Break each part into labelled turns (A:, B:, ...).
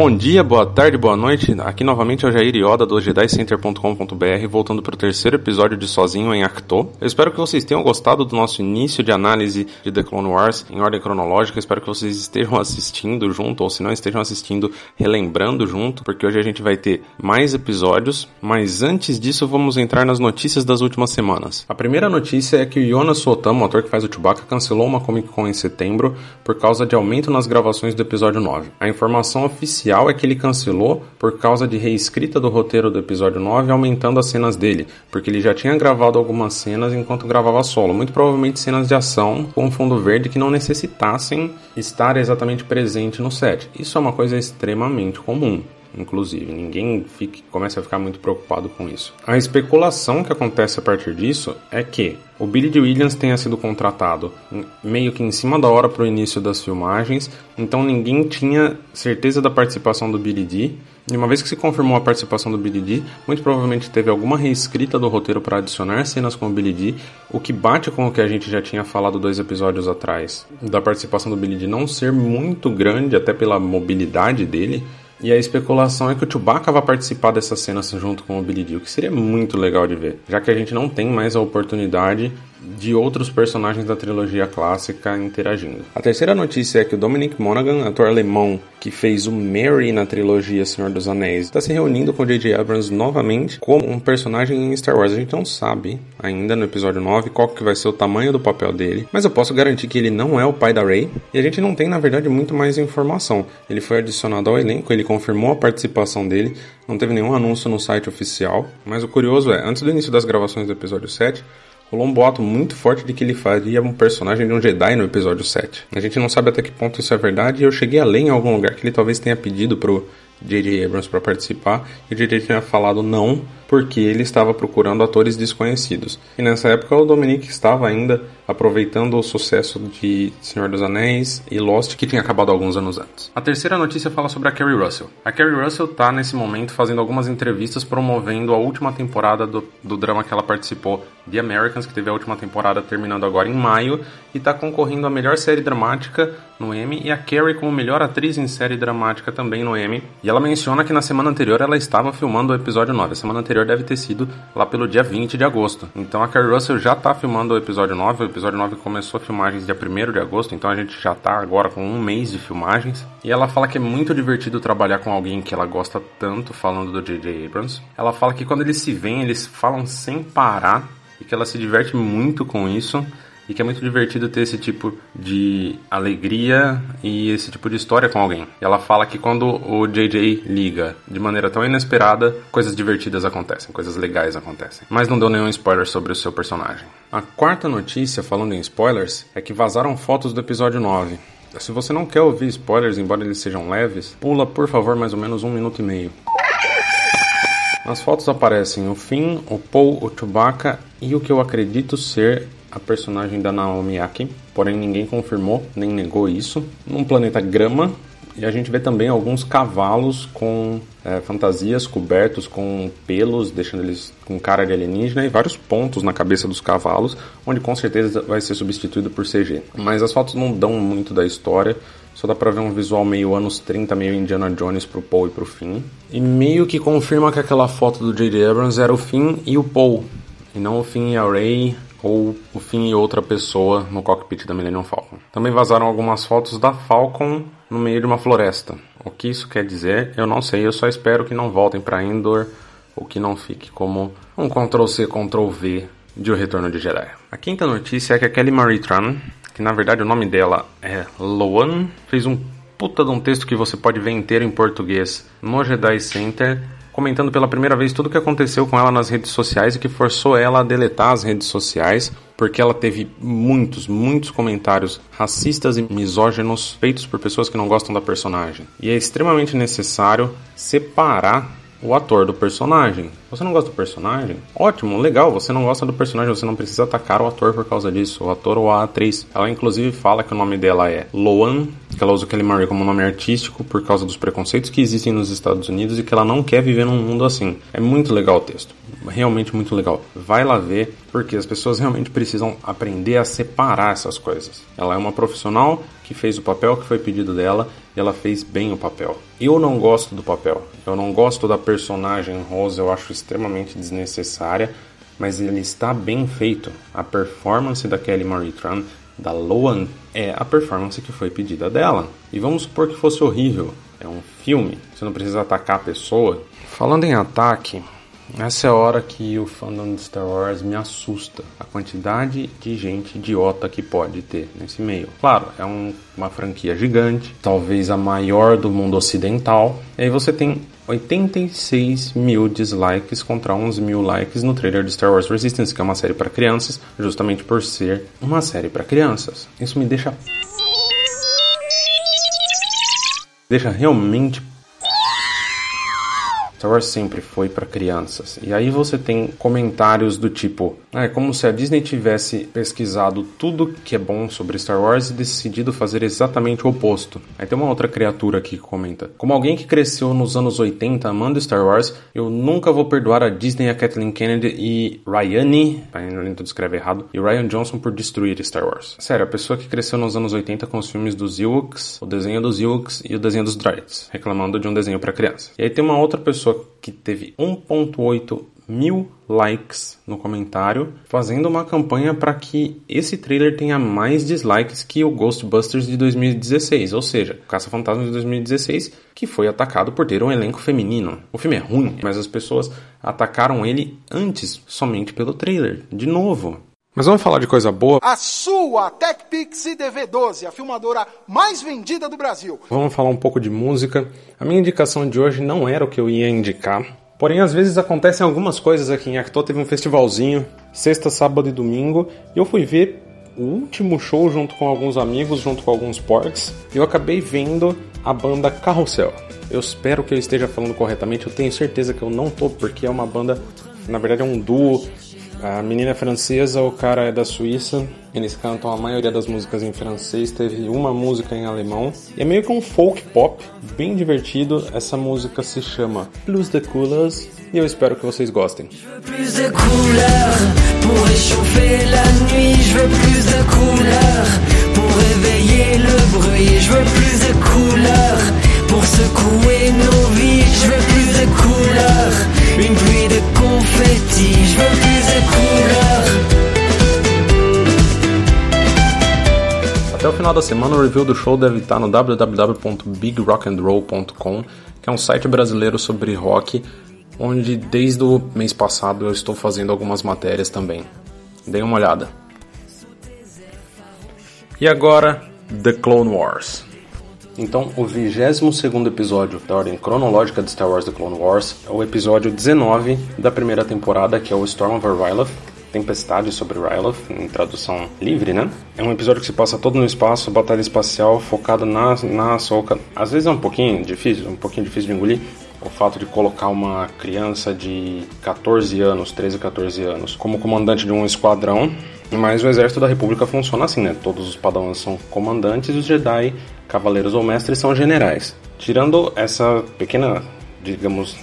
A: Bom dia, boa tarde, boa noite. Aqui novamente é o Jair Ioda do JediCenter.com.br, voltando para o terceiro episódio de Sozinho em Acto. Eu espero que vocês tenham gostado do nosso início de análise de The Clone Wars em ordem cronológica. Eu espero que vocês estejam assistindo junto, ou se não estejam assistindo, relembrando junto, porque hoje a gente vai ter mais episódios. Mas antes disso, vamos entrar nas notícias das últimas semanas. A primeira notícia é que o Jonas Sotamo, o ator que faz o Chewbacca, cancelou uma Comic Con em setembro por causa de aumento nas gravações do episódio 9. A informação oficial oficial é que ele cancelou por causa de reescrita do roteiro do episódio 9, aumentando as cenas dele, porque ele já tinha gravado algumas cenas enquanto gravava solo, muito provavelmente cenas de ação com fundo verde que não necessitassem estar exatamente presente no set. Isso é uma coisa extremamente comum inclusive. Ninguém fique, começa a ficar muito preocupado com isso. A especulação que acontece a partir disso é que o Billy D. Williams tenha sido contratado meio que em cima da hora para o início das filmagens, então ninguém tinha certeza da participação do Billy D. E uma vez que se confirmou a participação do Billy D, muito provavelmente teve alguma reescrita do roteiro para adicionar cenas com o Billy D, o que bate com o que a gente já tinha falado dois episódios atrás, da participação do Billy D não ser muito grande, até pela mobilidade dele, e a especulação é que o Chewbacca vai participar dessa cena junto com o Billy Dee, o que seria muito legal de ver, já que a gente não tem mais a oportunidade de outros personagens da trilogia clássica interagindo. A terceira notícia é que o Dominic Monaghan, ator alemão que fez o Merry na trilogia Senhor dos Anéis, está se reunindo com J.J. Abrams novamente como um personagem em Star Wars. A gente não sabe ainda no episódio 9 qual que vai ser o tamanho do papel dele, mas eu posso garantir que ele não é o pai da Rey e a gente não tem na verdade muito mais informação. Ele foi adicionado ao elenco, ele confirmou a participação dele, não teve nenhum anúncio no site oficial, mas o curioso é, antes do início das gravações do episódio 7, rolou um boato muito forte de que ele faria um personagem de um Jedi no episódio 7. A gente não sabe até que ponto isso é verdade e eu cheguei a ler em algum lugar que ele talvez tenha pedido pro J.J. Abrams para participar e o J.J. tinha falado não porque ele estava procurando atores desconhecidos. E nessa época o Dominique estava ainda aproveitando o sucesso de Senhor dos Anéis e Lost, que tinha acabado alguns anos antes. A terceira notícia fala sobre a Kerry Russell. A Kerry Russell está nesse momento fazendo algumas entrevistas promovendo a última temporada do, do drama que ela participou, The Americans, que teve a última temporada terminando agora em maio, e está concorrendo à melhor série dramática no Emmy e a Kerry como melhor atriz em série dramática também no Emmy. E ela menciona que na semana anterior ela estava filmando o episódio 9. A semana anterior deve ter sido lá pelo dia 20 de agosto. Então a Carrie Russell já está filmando o episódio 9. O episódio 9 começou filmagens dia 1 de agosto, então a gente já está agora com um mês de filmagens. E ela fala que é muito divertido trabalhar com alguém que ela gosta tanto, falando do J.J. Abrams. Ela fala que quando eles se veem, eles falam sem parar e que ela se diverte muito com isso e que é muito divertido ter esse tipo de alegria e esse tipo de história com alguém. E ela fala que quando o JJ liga de maneira tão inesperada, coisas divertidas acontecem, coisas legais acontecem. Mas não deu nenhum spoiler sobre o seu personagem. A quarta notícia, falando em spoilers, é que vazaram fotos do episódio 9. Se você não quer ouvir spoilers, embora eles sejam leves, pula por favor mais ou menos um minuto e meio. Nas fotos aparecem o Finn, o Paul, o Chewbacca e o que eu acredito ser a personagem da Naomi Akin, porém ninguém confirmou nem negou isso. Num planeta grama, e a gente vê também alguns cavalos com é, fantasias cobertos com pelos, deixando eles com cara de alienígena e vários pontos na cabeça dos cavalos, onde com certeza vai ser substituído por CG. Mas as fotos não dão muito da história, só dá pra ver um visual meio anos 30, meio Indiana Jones pro Paul e pro Finn. E meio que confirma que aquela foto do J.J. Abrams era o Finn e o Paul, e não o Finn e a Rey ou o Finn e outra pessoa no cockpit da Millennium Falcon. Também vazaram algumas fotos da Falcon no meio de uma floresta. O que isso quer dizer, eu não sei, eu só espero que não voltem para Endor ou que não fique como um Ctrl-C, Ctrl-V de O Retorno de Jedi. A quinta notícia é que a Kelly Marie Tran, que na verdade o nome dela é Loan, fez um puta de um texto que você pode ver inteiro em português no Jedi Center comentando pela primeira vez tudo o que aconteceu com ela nas redes sociais e que forçou ela a deletar as redes sociais, porque ela teve muitos, muitos comentários racistas e misóginos feitos por pessoas que não gostam da personagem. E é extremamente necessário separar o ator do personagem. Você não gosta do personagem? Ótimo, legal. Você não gosta do personagem, você não precisa atacar o ator por causa disso, o ator ou a atriz. Ela inclusive fala que o nome dela é Loan, que ela usa Kelly Marie como nome artístico por causa dos preconceitos que existem nos Estados Unidos e que ela não quer viver num mundo assim. É muito legal o texto, realmente muito legal. Vai lá ver, porque as pessoas realmente precisam aprender a separar essas coisas. Ela é uma profissional que fez o papel que foi pedido dela e ela fez bem o papel. Eu não gosto do papel, eu não gosto da personagem Rosa, eu acho extremamente desnecessária, mas ele está bem feito. A performance da Kelly Marie Tran, da Loan, é a performance que foi pedida dela. E vamos supor que fosse horrível. É um filme, você não precisa atacar a pessoa. Falando em ataque, essa é a hora que o fandom de Star Wars me assusta. A quantidade de gente idiota que pode ter nesse meio. Claro, é um, uma franquia gigante, talvez a maior do mundo ocidental. E aí você tem 86 mil dislikes contra 11 mil likes no trailer de Star Wars Resistance, que é uma série para crianças, justamente por ser uma série para crianças. Isso me deixa. Deixa realmente Star Wars sempre foi para crianças. E aí você tem comentários do tipo: ah, é como se a Disney tivesse pesquisado tudo que é bom sobre Star Wars e decidido fazer exatamente o oposto. Aí tem uma outra criatura aqui que comenta: Como alguém que cresceu nos anos 80 amando Star Wars, eu nunca vou perdoar a Disney, a Kathleen Kennedy e Ryane, ainda escreve errado, e Ryan Johnson por destruir Star Wars. Sério, a pessoa que cresceu nos anos 80 com os filmes dos Ewoks, o desenho dos Ewoks e o desenho dos Droids, reclamando de um desenho para criança. E aí tem uma outra pessoa pessoa que teve 1.8 mil likes no comentário, fazendo uma campanha para que esse trailer tenha mais dislikes que o Ghostbusters de 2016, ou seja, Caça Fantasma de 2016, que foi atacado por ter um elenco feminino. O filme é ruim, mas as pessoas atacaram ele antes somente pelo trailer. De novo, mas vamos falar de coisa boa.
B: A sua TechPix DV12, a filmadora mais vendida do Brasil.
A: Vamos falar um pouco de música. A minha indicação de hoje não era o que eu ia indicar. Porém, às vezes acontecem algumas coisas aqui em Acto. Teve um festivalzinho, sexta, sábado e domingo. E eu fui ver o último show junto com alguns amigos, junto com alguns porks. E eu acabei vendo a banda Carrossel. Eu espero que eu esteja falando corretamente. Eu tenho certeza que eu não tô, porque é uma banda, na verdade é um duo a menina é francesa, o cara é da Suíça. Eles cantam a maioria das músicas em francês, teve uma música em alemão. E é meio que um folk pop, bem divertido. Essa música se chama Plus de Couleurs e eu espero que vocês gostem. Je couleurs couleurs couleurs, une pluie de confetti, je veux plus de Até o final da semana, o review do show deve estar no www.bigrockandroll.com, que é um site brasileiro sobre rock, onde desde o mês passado eu estou fazendo algumas matérias também. Deem uma olhada. E agora, The Clone Wars. Então, o 22 episódio da ordem cronológica de Star Wars The Clone Wars é o episódio 19 da primeira temporada, que é o Storm Over Ryloth, Tempestade sobre Ryloth, em tradução livre, né? É um episódio que se passa todo no espaço, batalha espacial, focado na, na Ahsoka. Às vezes é um pouquinho difícil, um pouquinho difícil de engolir, o fato de colocar uma criança de 14 anos, 13, 14 anos, como comandante de um esquadrão, mas o exército da República funciona assim, né? Todos os padawans são comandantes e os Jedi, cavaleiros ou mestres, são generais. Tirando essa pequena, digamos,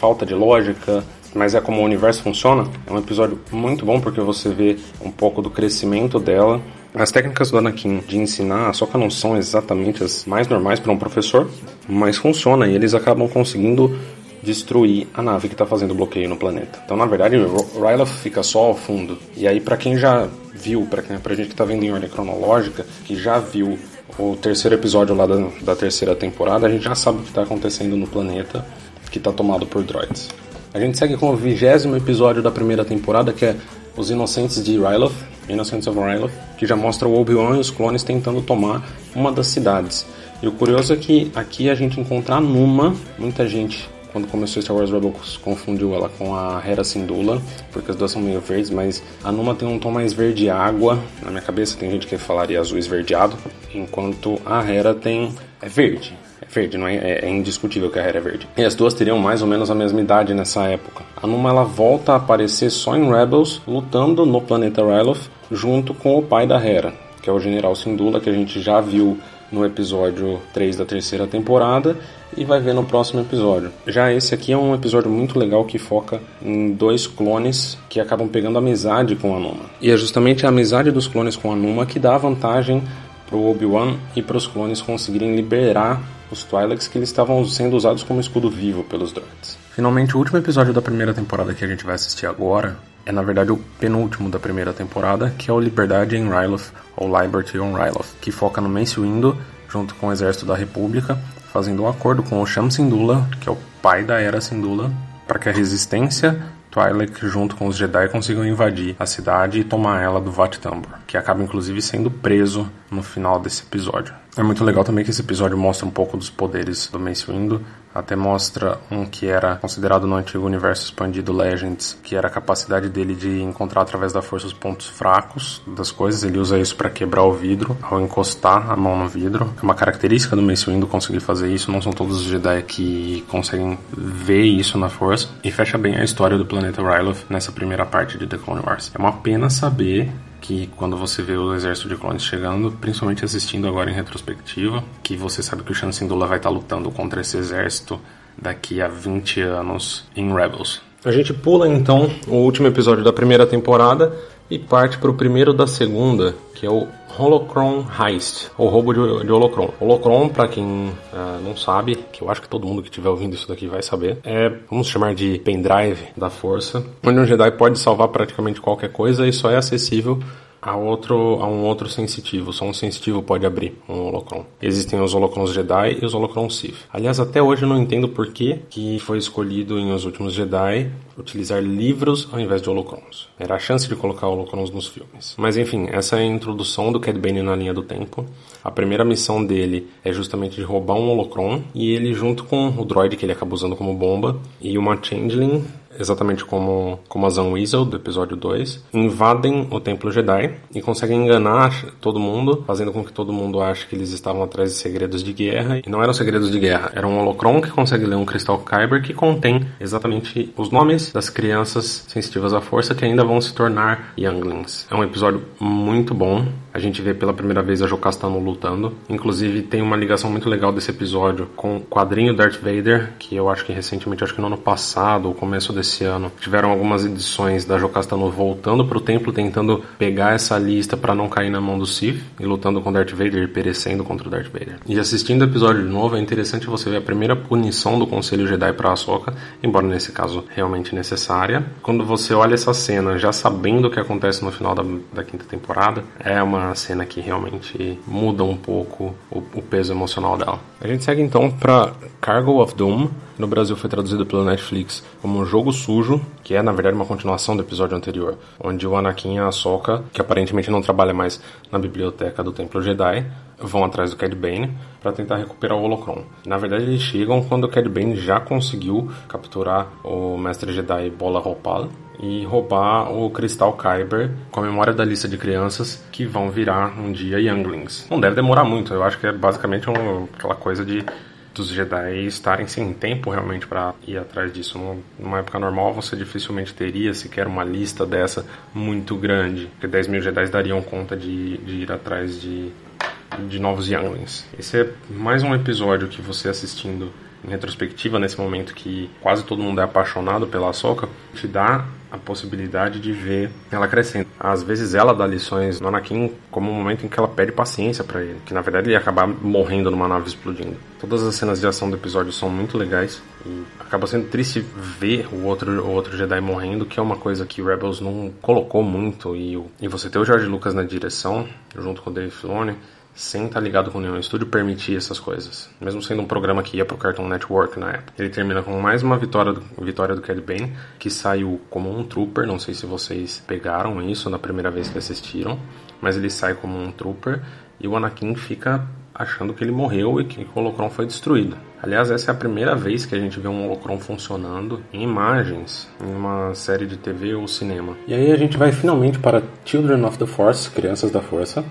A: falta de lógica, mas é como o universo funciona. É um episódio muito bom porque você vê um pouco do crescimento dela. As técnicas do Anakin de ensinar a Soka não são exatamente as mais normais para um professor, mas funciona e eles acabam conseguindo destruir a nave que está fazendo bloqueio no planeta. Então, na verdade, o Ryloth fica só ao fundo. E aí, para quem já viu, para a gente que está vendo em ordem cronológica, que já viu o terceiro episódio lá da, da terceira temporada, a gente já sabe o que está acontecendo no planeta que está tomado por droids. A gente segue com o vigésimo episódio da primeira temporada, que é Os Inocentes de Ryloth, Innocents of Ryloth, que já mostra o Obi-Wan e os clones tentando tomar uma das cidades. E o curioso é que aqui a gente encontra a Numa, muita gente quando começou Star Wars Rebels confundiu ela com a Hera Syndulla, porque as duas são meio verdes, mas a Numa tem um tom mais verde água. Na minha cabeça tem gente que falaria azul esverdeado, enquanto a Hera tem é verde. é verde, não é? é? é indiscutível que a Hera é verde. E as duas teriam mais ou menos a mesma idade nessa época. A Numa ela volta a aparecer só em Rebels, lutando no planeta Ryloth, junto com o pai da Hera, que é o General Syndulla, que a gente já viu no episódio 3 da terceira temporada e vai ver no próximo episódio. Já esse aqui é um episódio muito legal que foca em dois clones que acabam pegando amizade com a Numa. E é justamente a amizade dos clones com a Numa que dá vantagem para o Obi-Wan e para os clones conseguirem liberar os Twi'leks que eles estavam sendo usados como escudo vivo pelos droids. Finalmente, o último episódio da primeira temporada que a gente vai assistir agora é na verdade o penúltimo da primeira temporada, que é o Liberdade em Ryloth, ou Liberty on Ryloth, que foca no Mace Windu junto com o exército da República, fazendo um acordo com o Sham Syndulla, que é o pai da Era Syndulla, para que a resistência Twi'lek junto com os Jedi consigam invadir a cidade e tomar ela do Vat Tambor, que acaba inclusive sendo preso no final desse episódio. É muito legal também que esse episódio mostra um pouco dos poderes do Mace Windu, até mostra um que era considerado no antigo universo expandido Legends, que era a capacidade dele de encontrar através da força os pontos fracos das coisas. Ele usa isso para quebrar o vidro ao encostar a mão no vidro. É uma característica do Mace Windu conseguir fazer isso. Não são todos os Jedi que conseguem ver isso na força. E fecha bem a história do planeta Ryloth nessa primeira parte de The Clone Wars. É uma pena saber que quando você vê o exército de clones chegando, principalmente assistindo agora em retrospectiva, que você sabe que o Shan Syndulla vai estar lutando contra esse exército daqui a 20 anos em Rebels. A gente pula então o último episódio da primeira temporada e parte para o primeiro da segunda, que é o Holocron Heist, ou roubo de, de Holocron. Holocron, para quem uh, não sabe, que eu acho que todo mundo que estiver ouvindo isso daqui vai saber, é, vamos chamar de pendrive da força, onde um Jedi pode salvar praticamente qualquer coisa e só é acessível a, outro, a um outro sensitivo. Só um sensitivo pode abrir um holocron. Existem os holocrons Jedi e os holocrons Sith. Aliás, até hoje eu não entendo por que, que foi escolhido em Os Últimos Jedi utilizar livros ao invés de holocrons. Era a chance de colocar holocrons nos filmes. Mas enfim, essa é a introdução do Cad Bane na linha do tempo. A primeira missão dele é justamente de roubar um holocron e ele junto com o droid que ele acaba usando como bomba e uma changeling exatamente como, como a Zan Weasel do episódio 2, invadem o Templo Jedi e conseguem enganar todo mundo, fazendo com que todo mundo ache que eles estavam atrás de segredos de guerra. E não eram segredos de guerra, era um holocron que consegue ler um cristal Kyber que contém exatamente os nomes das crianças sensitivas à força que ainda vão se tornar Younglings. É um episódio muito bom. A gente vê pela primeira vez a Jocastano lutando. Inclusive tem uma ligação muito legal desse episódio com o quadrinho Darth Vader, que eu acho que recentemente, acho que no ano passado, ou começo desse esse ano. Tiveram algumas edições da Jocastano voltando pro templo, tentando pegar essa lista para não cair na mão do Sith e lutando com Darth Vader e perecendo contra o Darth Vader. E assistindo o episódio de novo, é interessante você ver a primeira punição do Conselho Jedi para Ahsoka, embora nesse caso realmente necessária. Quando você olha essa cena, já sabendo o que acontece no final da, da quinta temporada, é uma cena que realmente muda um pouco o, o peso emocional dela. A gente segue então para Cargo of Doom, no Brasil foi traduzido pelo Netflix como um jogo sujo, que é na verdade uma continuação do episódio anterior, onde o Anakin e a Ahsoka, que aparentemente não trabalha mais na biblioteca do Templo Jedi, vão atrás do Cad Bane para tentar recuperar o Holocron. Na verdade, eles chegam quando o Cad Bane já conseguiu capturar o Mestre Jedi Bola Ropal e roubar o Cristal Kyber com a memória da lista de crianças que vão virar um dia Younglings. Não deve demorar muito, eu acho que é basicamente um, aquela coisa de dos Jedi estarem sem tempo realmente para ir atrás disso. Numa época normal, você dificilmente teria sequer uma lista dessa muito grande, porque 10 mil Jedi dariam conta de, de ir atrás de, de novos Younglings. Esse é mais um episódio que você assistindo em retrospectiva, nesse momento que quase todo mundo é apaixonado pela Ahsoka, te dá a possibilidade de ver ela crescendo. Às vezes ela dá lições no Anakin como um momento em que ela pede paciência para ele, que na verdade ele ia acabar morrendo numa nave explodindo. Todas as cenas de ação do episódio são muito legais e acaba sendo triste ver o outro, o outro Jedi morrendo, que é uma coisa que Rebels não colocou muito e, e você ter o George Lucas na direção, junto com o Dave Filoni, sem estar tá ligado com nenhum estúdio, permitir essas coisas. Mesmo sendo um programa que ia pro Cartoon Network na época. Ele termina com mais uma vitória do, vitória do Cad Bane, que saiu como um trooper. Não sei se vocês pegaram isso na primeira vez que assistiram, mas ele sai como um trooper. E o Anakin fica achando que ele morreu e que o Holocron foi destruído. Aliás, essa é a primeira vez que a gente vê um holocron funcionando em imagens em uma série de TV ou cinema. E aí a gente vai finalmente para Children of the Force, Crianças da Força,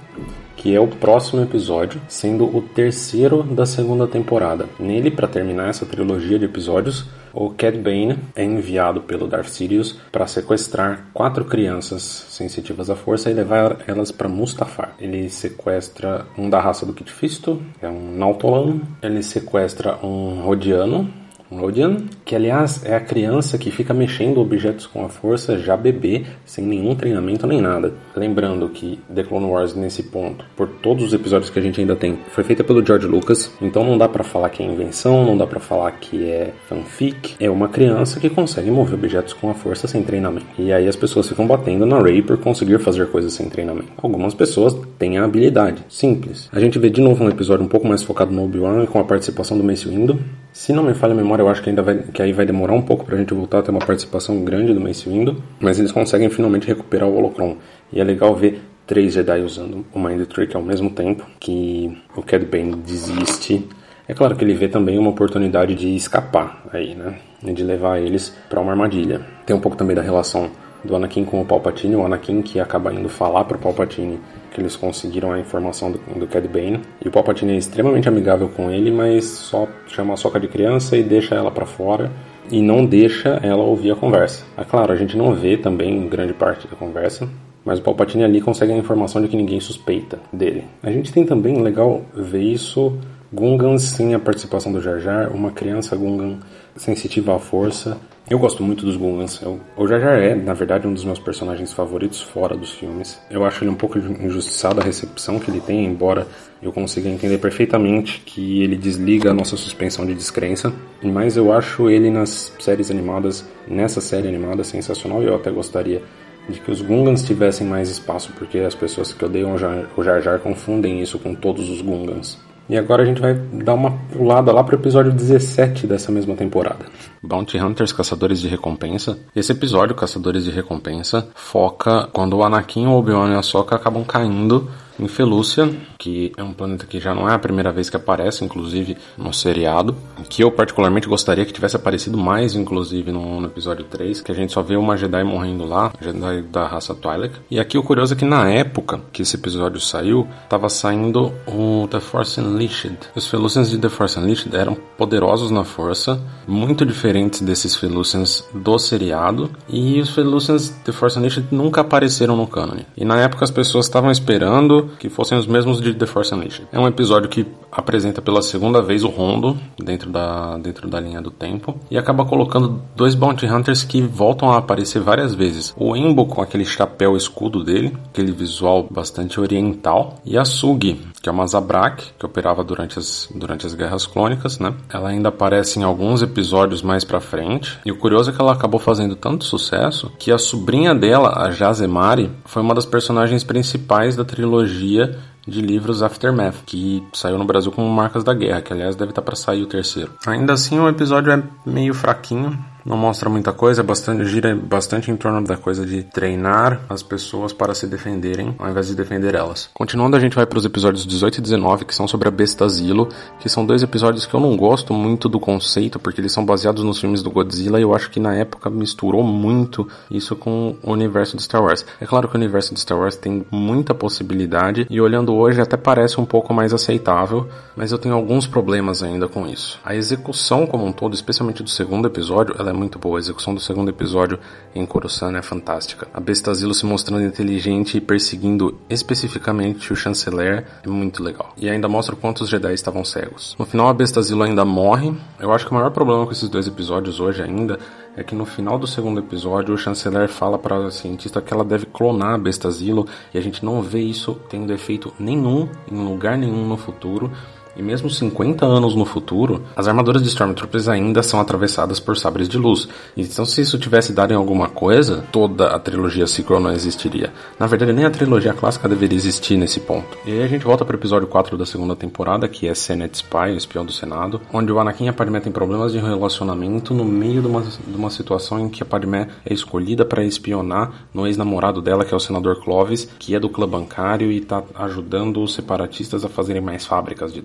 A: que é o próximo episódio, sendo o terceiro da segunda temporada. Nele, para terminar essa trilogia de episódios, o Cad Bane é enviado pelo Darth Sidious para sequestrar quatro crianças sensitivas à força e levar elas para Mustafar. Ele sequestra um da raça do Kit Fisto, é um Nautolan. Ele sequestra um Rodiano, Rodian, que aliás é a criança que fica mexendo objetos com a força já bebê, sem nenhum treinamento nem nada. Lembrando que The Clone Wars nesse ponto, por todos os episódios que a gente ainda tem, foi feita pelo George Lucas, então não dá para falar que é invenção, não dá para falar que é fanfic, é uma criança que consegue mover objetos com a força sem treinamento. E aí as pessoas ficam batendo na Rey por conseguir fazer coisas sem treinamento. Algumas pessoas têm a habilidade, simples. A gente vê de novo um episódio um pouco mais focado no Obi-Wan com a participação do Mace Windu. Se não me falha a memória, eu acho que ainda vai, que aí vai demorar um pouco pra gente voltar a ter uma participação grande do Mace Windu, mas eles conseguem finalmente recuperar o Holocron. E é legal ver três Jedi usando o Mind Trick ao mesmo tempo, que o Cad Bane desiste. É claro que ele vê também uma oportunidade de escapar aí, né? De levar eles para uma armadilha. Tem um pouco também da relação do Anakin com o Palpatine, o Anakin que acaba indo falar pro Palpatine que eles conseguiram a informação do, do Cad Bane. E o Palpatine é extremamente amigável com ele, mas só chama a soca de criança e deixa ela para fora e não deixa ela ouvir a conversa. É claro, a gente não vê também grande parte da conversa, mas o Palpatine ali consegue a informação de que ninguém suspeita dele. A gente tem também, legal ver isso, Gungans sem a participação do Jar Jar, uma criança Gungan sensitiva à força, eu gosto muito dos Gungans. Eu, o Jar Jar é, na verdade, um dos meus personagens favoritos fora dos filmes. Eu acho ele um pouco injustiçado a recepção que ele tem, embora eu consiga entender perfeitamente que ele desliga a nossa suspensão de descrença. Mas eu acho ele nas séries animadas, nessa série animada, sensacional e eu até gostaria de que os Gungans tivessem mais espaço, porque as pessoas que odeiam o Jar, o Jar confundem isso com todos os Gungans. E agora a gente vai dar uma pulada lá pro episódio 17 dessa mesma temporada. Bounty Hunters Caçadores de Recompensa. Esse episódio, Caçadores de Recompensa, foca quando o Anakin, o Obi-Wan e a Sokka acabam caindo em Felúcia, que é um planeta que já não é a primeira vez que aparece, inclusive no seriado, que eu particularmente gostaria que tivesse aparecido mais, inclusive no, no episódio 3, que a gente só vê uma Jedi morrendo lá, Jedi da raça Twi'lek. E aqui o curioso é que na época que esse episódio saiu, estava saindo o The Force Unleashed. Os Felucians de The Force Unleashed eram poderosos na força, muito diferentes desses Felucians do seriado, e os Felucians de Force Unleashed nunca apareceram no canon. E na época as pessoas estavam esperando que fossem os mesmos de The Force Unleashed. É um episódio que apresenta pela segunda vez o Rondo dentro da, dentro da linha do tempo e acaba colocando dois Bounty Hunters que voltam a aparecer várias vezes. O Embo com aquele chapéu escudo dele, aquele visual bastante oriental, e a Sugi, que é uma Zabrak, que operava durante as, durante as Guerras Clônicas, né? Ela ainda aparece em alguns episódios mais pra frente, e o curioso é que ela acabou fazendo tanto sucesso que a sobrinha dela, a Jazemari, foi uma das personagens principais da trilogia de livros Aftermath, que saiu no Brasil como Marcas da Guerra, que aliás deve estar para sair o terceiro. Ainda assim, o episódio é meio fraquinho, não mostra muita coisa, é bastante, gira bastante em torno da coisa de treinar as pessoas para se defenderem, ao invés de defender elas. Continuando, a gente vai para os episódios 18 e 19, que são sobre a Besta Zilo, que são dois episódios que eu não gosto muito do conceito, porque eles são baseados nos filmes do Godzilla, e eu acho que na época misturou muito isso com o universo de Star Wars. É claro que o universo de Star Wars tem muita possibilidade, e olhando hoje até parece um pouco mais aceitável, mas eu tenho alguns problemas ainda com isso. A execução como um todo, especialmente do segundo episódio, ela é muito boa. A execução do segundo episódio em Coruscant é fantástica. A Bestazilo se mostrando inteligente e perseguindo especificamente o chanceler é muito legal. E ainda mostra quantos Jedi estavam cegos. No final, a Bestazilo ainda morre. Eu acho que o maior problema com esses dois episódios hoje ainda é que no final do segundo episódio o chanceler fala para a cientista que ela deve clonar a Bestazilo e a gente não vê isso tendo efeito nenhum em lugar nenhum no futuro E mesmo 50 anos no futuro, as armaduras de Stormtroopers ainda são atravessadas por sabres de luz. Então, se isso tivesse dado em alguma coisa, toda a trilogia sequel não existiria. Na verdade, nem a trilogia clássica deveria existir nesse ponto. E aí a gente volta para o episódio 4 da segunda temporada, que é Senate Spy, o espião do Senado, onde o Anakin e a Padmé têm problemas de relacionamento no meio de uma, de uma situação em que a Padmé é escolhida para espionar no ex-namorado dela, que é o senador Clovis, que é do clã bancário e está ajudando os separatistas a fazerem mais fábricas de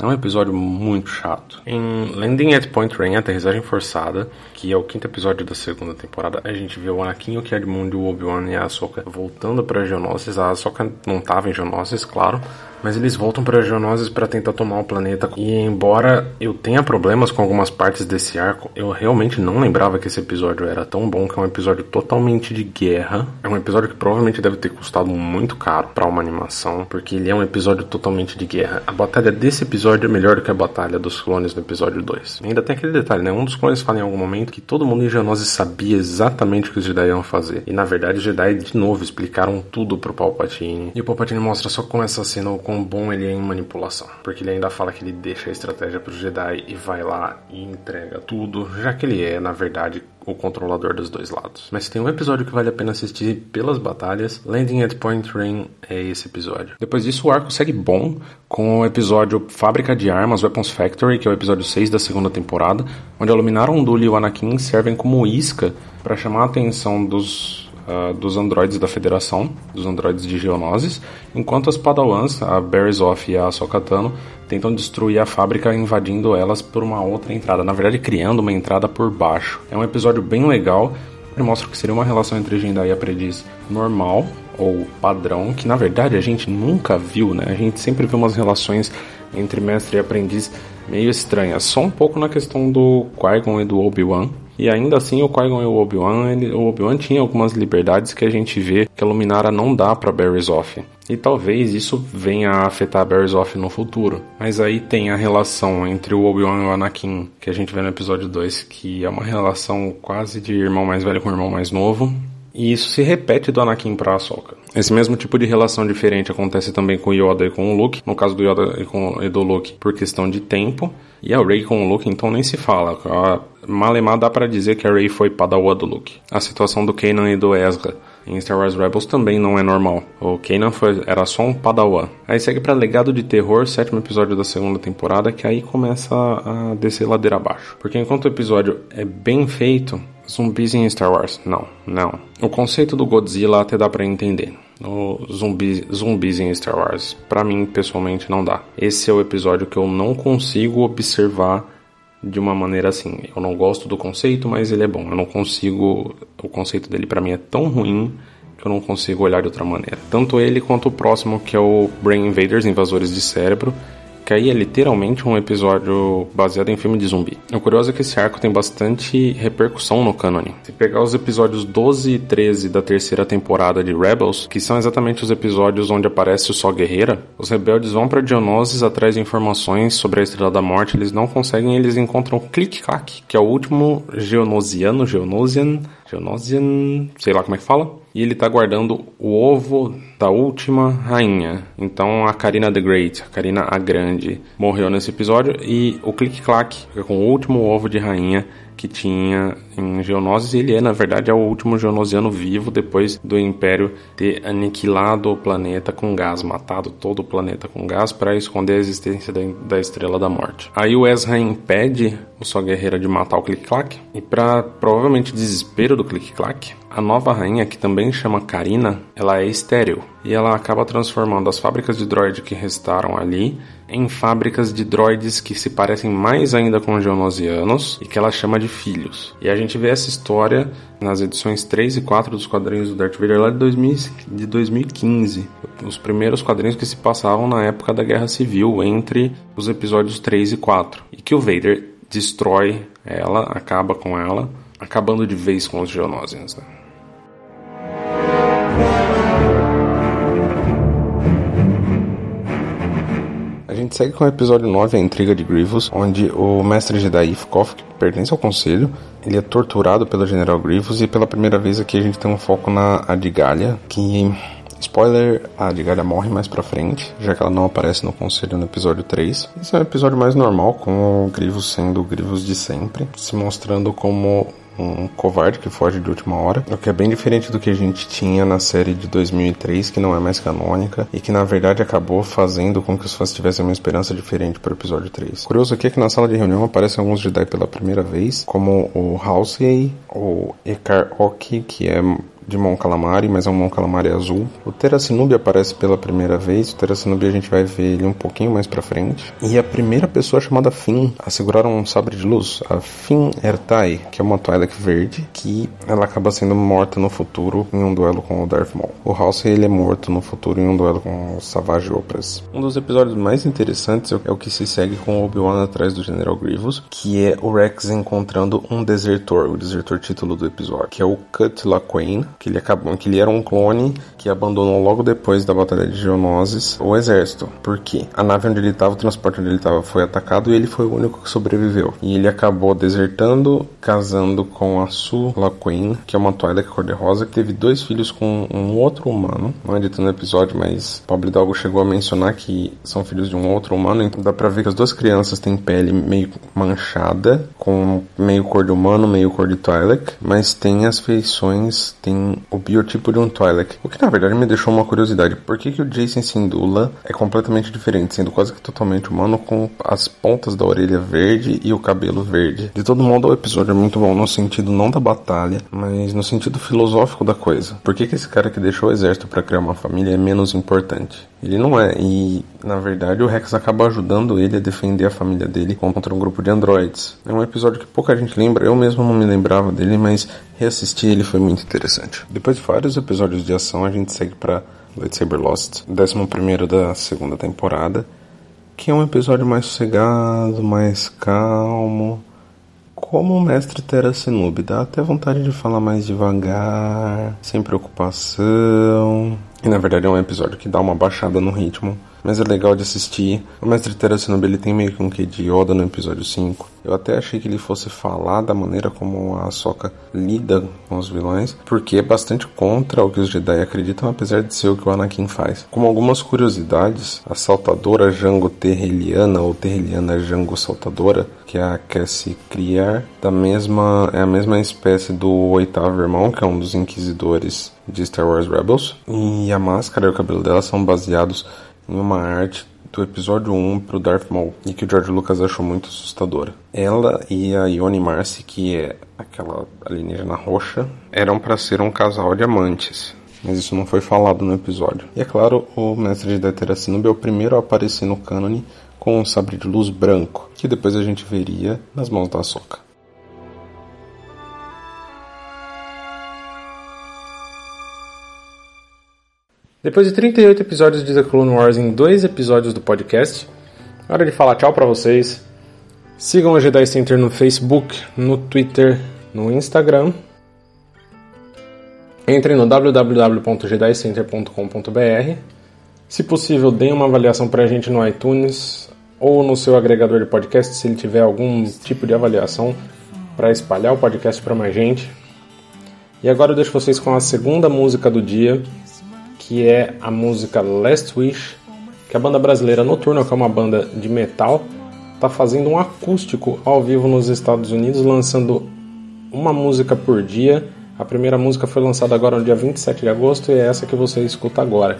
A: É um episódio muito chato. Em Landing at Point Rain, aterrissagem forçada, que é o quinto episódio da segunda temporada, a gente vê o Anakin, o Kid o Obi-Wan e a Ahsoka voltando para Geonosis. A Ahsoka não estava em Geonosis, claro, mas eles voltam para Geonosis para tentar tomar o planeta. E embora eu tenha problemas com algumas partes desse arco, eu realmente não lembrava que esse episódio era tão bom, que é um episódio totalmente de guerra. É um episódio que provavelmente deve ter custado muito caro para uma animação, porque ele é um episódio totalmente de guerra. A batalha desse episódio é melhor do que a batalha dos clones no episódio 2. E ainda tem aquele detalhe, né? Um dos clones fala em algum momento que todo mundo em Geonosis sabia exatamente o que os Jedi iam fazer. E na verdade os Jedi de novo explicaram tudo pro Palpatine. E o Palpatine mostra só como essa cena quão bom ele é em manipulação. Porque ele ainda fala que ele deixa a estratégia para os Jedi e vai lá e entrega tudo, já que ele é, na verdade, o controlador dos dois lados. Mas tem um episódio que vale a pena assistir pelas batalhas, Landing at Point Rain é esse episódio. Depois disso, o arco segue bom com o episódio Fábrica de Armas, Weapons Factory, que é o episódio 6 da segunda temporada, onde a Luminar Unduli e o Anakin servem como isca para chamar a atenção dos uh, dos androides da Federação, dos androides de Geonosis, enquanto as Padawans, a Berizoff e a Sokatano, tentam destruir a fábrica invadindo elas por uma outra entrada, na verdade criando uma entrada por baixo. É um episódio bem legal, ele mostra que seria uma relação entre Jedi e aprendiz normal, ou padrão, que na verdade a gente nunca viu, né? A gente sempre viu umas relações entre mestre e aprendiz meio estranhas, só um pouco na questão do Qui-Gon e do Obi-Wan, e ainda assim o Qui-Gon e o Obi-Wan, o Obi-Wan tinha algumas liberdades que a gente vê que a Luminara não dá para Barriss-Off. E talvez isso venha a afetar Barriss-Off no futuro. Mas aí tem a relação entre o Obi-Wan e o Anakin, que a gente vê no episódio 2, que é uma relação quase de irmão mais velho com irmão mais novo. E isso se repete do Anakin para Ahsoka. Esse mesmo tipo de relação diferente acontece também com Yoda e com o Luke. No caso do Yoda e, com, e do Luke, por questão de tempo. E a Rey com o Luke, então nem se fala. A Malemar dá para dizer que a Rey foi padawan do Luke. A situação do Kanan e do Ezra em Star Wars Rebels também não é normal. O Kanan foi, era só um padawan. Aí segue para Legado de Terror, sétimo episódio da segunda temporada, que aí começa a descer ladeira abaixo. Porque enquanto o episódio é bem feito, zumbis em Star Wars, não, não. O conceito do Godzilla até dá para entender. O zumbi, zumbis em Star Wars, para mim pessoalmente não dá. Esse é o episódio que eu não consigo observar de uma maneira assim. Eu não gosto do conceito, mas ele é bom. Eu não consigo. O conceito dele para mim é tão ruim que eu não consigo olhar de outra maneira. Tanto ele quanto o próximo, que é o Brain Invaders Invasores de Cérebro, que aí é literalmente um episódio baseado em filme de zumbi. O curioso é que esse arco tem bastante repercussão no cânone. Se pegar os episódios 12 e 13 da terceira temporada de Rebels, que são exatamente os episódios onde aparece o Sol Guerreira, os rebeldes vão para Dionosis atrás de informações sobre a Estrela da Morte, eles não conseguem, eles encontram Click-Clack, que é o último Geonosiano, Geonosian, Geonosian, sei lá como é que fala, e ele tá guardando o ovo da última rainha. Então a Karina the Great, a Karina a Grande, morreu nesse episódio e o Click Clack com o último ovo de rainha que tinha em Geonosis. Ele é, na verdade, é o último geonosiano vivo depois do Império ter aniquilado o planeta com gás, matado todo o planeta com gás para esconder a existência da, Estrela da Morte. Aí o Ezra impede o Só Guerreira de matar o Click Clack e para provavelmente desespero do Click Clack, a nova rainha, que também chama Karina, ela é estéril e ela acaba transformando as fábricas de droid que restaram ali em fábricas de droids que se parecem mais ainda com geonosianos e que ela chama de filhos. E a gente vê essa história nas edições 3 e 4 dos quadrinhos do Darth Vader lá de, 2000, de 2015. Os primeiros quadrinhos que se passavam na época da Guerra Civil entre os episódios 3 e 4. E que o Vader destrói ela, acaba com ela, acabando de vez com os geonosians. Né? Gente segue com o episódio 9, a intriga de Grievous, onde o mestre Jedi Ifkoff, que pertence ao conselho, ele é torturado pelo General Grievous e pela primeira vez aqui a gente tem um foco na Adigalha, que Spoiler, a Digalha morre mais pra frente, já que ela não aparece no conselho no episódio 3. Esse é um episódio mais normal, com o Grivos sendo o Grivos de sempre, se mostrando como um covarde que foge de última hora, o que é bem diferente do que a gente tinha na série de 2003, que não é mais canônica e que na verdade acabou fazendo com que os fãs tivessem uma esperança diferente para o episódio 3. Curioso aqui é que na sala de reunião aparecem alguns Jedi pela primeira vez, como o Halsey, o Ekar Oki, que é de Mon Calamari, mas é um Mon Calamari azul. O Terracinubi aparece pela primeira vez. O Terracinubi a gente vai ver ele um pouquinho mais pra frente. E a primeira pessoa chamada Finn a segurar um sabre de luz, a Finn Ertai, que é uma Twi'lek verde, que ela acaba sendo morta no futuro em um duelo com o Darth Maul. O House ele é morto no futuro em um duelo com o Savage Opress. Um dos episódios mais interessantes é o que se segue com Obi-Wan atrás do General Grievous, que é o Rex encontrando um desertor, o desertor título do episódio, que é o Cut LaQuain, que ele acabou, que ele era um clone que abandonou logo depois da batalha de Geonosis o exército, porque a nave onde ele estava, o transporte onde ele estava foi atacado e ele foi o único que sobreviveu. E ele acabou desertando, casando com a Su LaQueen, que é uma Twi'lek cor-de-rosa, que teve dois filhos com um outro humano. Não dito no episódio, mas Pobre Doggo chegou a mencionar que são filhos de um outro humano, então dá pra ver que as duas crianças têm pele meio manchada, com meio cor de humano, meio cor de Twi'lek, mas tem as feições, tem o biotipo de um Twi'lek. O que na verdade me deixou uma curiosidade. Por que, que o Jason Sindula é completamente diferente, sendo quase que totalmente humano com as pontas da orelha verde e o cabelo verde? De todo modo, o episódio é muito bom no sentido não da batalha, mas no sentido filosófico da coisa. Por que, que esse cara que deixou o exército para criar uma família é menos importante? Ele não é, e na verdade o Rex acaba ajudando ele a defender a família dele contra um grupo de androids. É um episódio que pouca gente lembra, eu mesmo não me lembrava dele, mas reassistir ele foi muito interessante. Depois de vários episódios de ação, a gente segue para Lightsaber Lost, 11 da segunda temporada, que é um episódio mais sossegado, mais calmo. Como o mestre Terra Sinub, dá até vontade de falar mais devagar, sem preocupação. E na verdade é um episódio que dá uma baixada no ritmo mas é legal de assistir. O Mestre Teracinobi ele tem meio que um quê de Yoda no episódio 5. Eu até achei que ele fosse falar da maneira como a Soka lida com os vilões, porque é bastante contra o que os Jedi acreditam, apesar de ser o que o Anakin faz. Como algumas curiosidades, a saltadora Jango Terreliana ou Terreliana Jango Saltadora, que é a Cassie criar, da mesma é a mesma espécie do oitavo irmão, que é um dos inquisidores de Star Wars Rebels, e a máscara e o cabelo dela são baseados em uma arte do episódio 1 para o Darth Maul e que o George Lucas achou muito assustadora. Ela e a Ione Marcy, que é aquela alienígena roxa, eram para ser um casal de amantes. Mas isso não foi falado no episódio. E é claro, o mestre de Deteracinobi é o primeiro a aparecer no cânone com um sabre de luz branco, que depois a gente veria nas mãos da Soca. Depois de 38 episódios de The Clone Wars em dois episódios do podcast, hora de falar tchau para vocês. Sigam o Jedi Center no Facebook, no Twitter, no Instagram. Entrem no www.jedicenter.com.br. Se possível, deem uma avaliação para a gente no iTunes ou no seu agregador de podcast, se ele tiver algum tipo de avaliação para espalhar o podcast para mais gente. E agora eu deixo vocês com a segunda música do dia, que é a música Last Wish, que a banda brasileira Noturna, que é uma banda de metal, está fazendo um acústico ao vivo nos Estados Unidos, lançando uma música por dia. A primeira música foi lançada agora no dia 27 de agosto e é essa que você escuta agora.